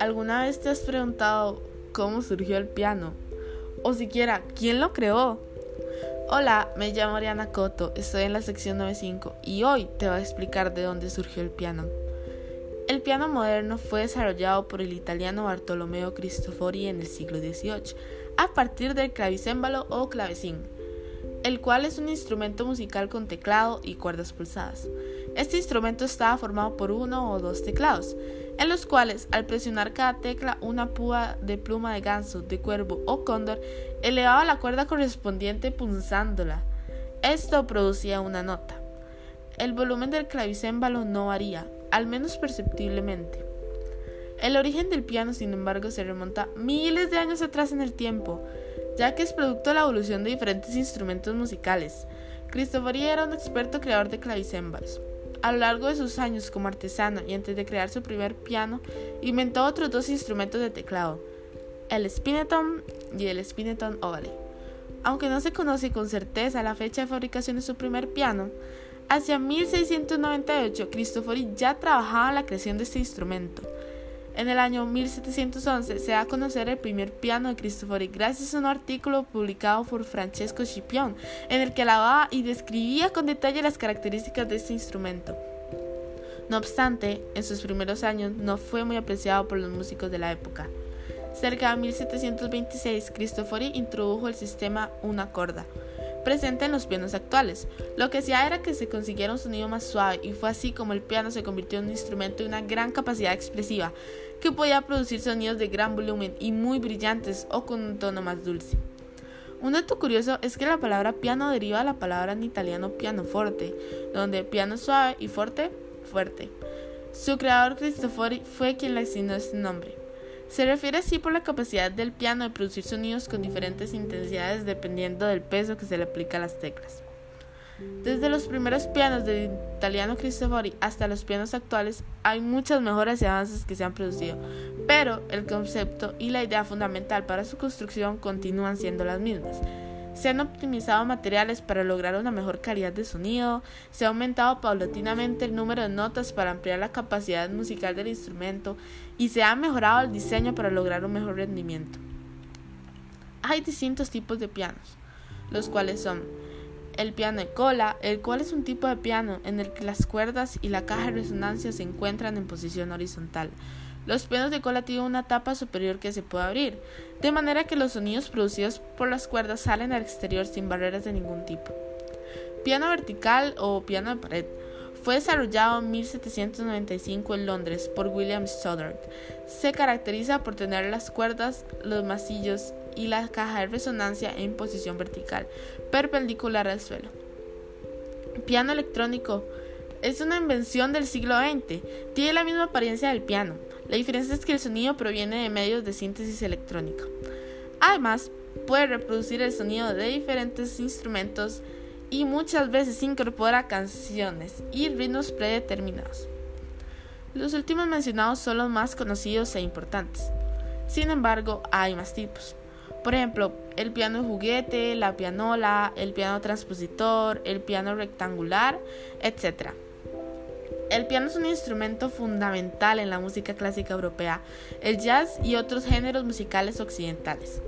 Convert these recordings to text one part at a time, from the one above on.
¿Alguna vez te has preguntado cómo surgió el piano? O siquiera, ¿quién lo creó? Hola, me llamo Ariana Coto, estoy en la sección 95 y hoy te voy a explicar de dónde surgió el piano. El piano moderno fue desarrollado por el italiano Bartolomeo Cristofori en el siglo XVIII, a partir del clavicémbalo o clavecín, el cual es un instrumento musical con teclado y cuerdas pulsadas. Este instrumento estaba formado por uno o dos teclados, en los cuales al presionar cada tecla una púa de pluma de ganso, de cuervo o cóndor elevaba la cuerda correspondiente punzándola. Esto producía una nota. El volumen del clavicémbalo no varía, al menos perceptiblemente. El origen del piano, sin embargo, se remonta miles de años atrás en el tiempo, ya que es producto de la evolución de diferentes instrumentos musicales. Cristofori era un experto creador de clavicémbalos. A lo largo de sus años como artesano y antes de crear su primer piano, inventó otros dos instrumentos de teclado, el spineton y el spineton ovale. Aunque no se conoce con certeza la fecha de fabricación de su primer piano, hacia 1698 Cristofori ya trabajaba en la creación de este instrumento. En el año 1711 se da a conocer el primer piano de Cristofori gracias a un artículo publicado por Francesco Scipion, en el que alababa y describía con detalle las características de este instrumento. No obstante, en sus primeros años no fue muy apreciado por los músicos de la época. Cerca de 1726, Cristofori introdujo el sistema una corda, presente en los pianos actuales. Lo que hacía era que se consiguiera un sonido más suave y fue así como el piano se convirtió en un instrumento de una gran capacidad expresiva, que podía producir sonidos de gran volumen y muy brillantes o con un tono más dulce. Un dato curioso es que la palabra piano deriva de la palabra en italiano pianoforte, donde piano suave y forte, fuerte. Su creador Cristofori fue quien le asignó este nombre. Se refiere así por la capacidad del piano de producir sonidos con diferentes intensidades dependiendo del peso que se le aplica a las teclas. Desde los primeros pianos del italiano Cristofori hasta los pianos actuales hay muchas mejoras y avances que se han producido, pero el concepto y la idea fundamental para su construcción continúan siendo las mismas. Se han optimizado materiales para lograr una mejor calidad de sonido, se ha aumentado paulatinamente el número de notas para ampliar la capacidad musical del instrumento y se ha mejorado el diseño para lograr un mejor rendimiento. Hay distintos tipos de pianos, los cuales son el piano de cola, el cual es un tipo de piano en el que las cuerdas y la caja de resonancia se encuentran en posición horizontal. Los pianos de cola tienen una tapa superior que se puede abrir, de manera que los sonidos producidos por las cuerdas salen al exterior sin barreras de ningún tipo. Piano vertical o piano de pared. Fue desarrollado en 1795 en Londres por William Stoddard. Se caracteriza por tener las cuerdas, los masillos y la caja de resonancia en posición vertical, perpendicular al suelo. Piano electrónico es una invención del siglo XX. Tiene la misma apariencia del piano. La diferencia es que el sonido proviene de medios de síntesis electrónica. Además, puede reproducir el sonido de diferentes instrumentos y muchas veces incorpora canciones y ritmos predeterminados. Los últimos mencionados son los más conocidos e importantes. Sin embargo, hay más tipos. Por ejemplo, el piano juguete, la pianola, el piano transpositor, el piano rectangular, etc. El piano es un instrumento fundamental en la música clásica europea, el jazz y otros géneros musicales occidentales.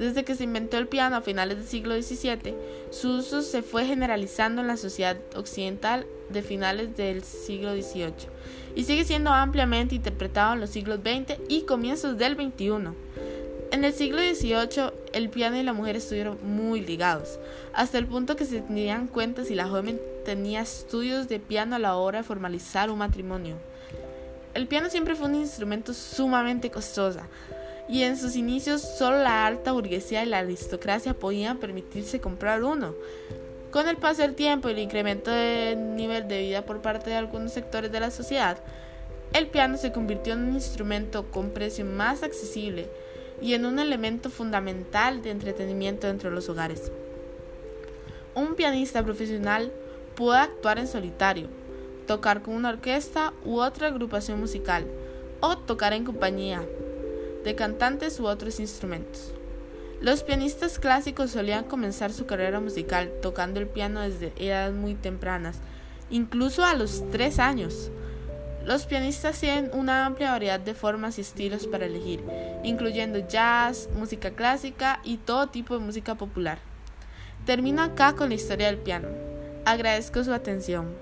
Desde que se inventó el piano a finales del siglo XVII, su uso se fue generalizando en la sociedad occidental de finales del siglo XVIII y sigue siendo ampliamente interpretado en los siglos XX y comienzos del XXI. En el siglo XVIII, el piano y la mujer estuvieron muy ligados, hasta el punto que se tenían cuenta si la joven tenía estudios de piano a la hora de formalizar un matrimonio. El piano siempre fue un instrumento sumamente costoso, y en sus inicios solo la alta burguesía y la aristocracia podían permitirse comprar uno. Con el paso del tiempo y el incremento del nivel de vida por parte de algunos sectores de la sociedad, el piano se convirtió en un instrumento con precio más accesible, y en un elemento fundamental de entretenimiento dentro de los hogares. Un pianista profesional puede actuar en solitario, tocar con una orquesta u otra agrupación musical, o tocar en compañía de cantantes u otros instrumentos. Los pianistas clásicos solían comenzar su carrera musical tocando el piano desde edades muy tempranas, incluso a los 3 años. Los pianistas tienen una amplia variedad de formas y estilos para elegir, incluyendo jazz, música clásica y todo tipo de música popular. Termino acá con la historia del piano. Agradezco su atención.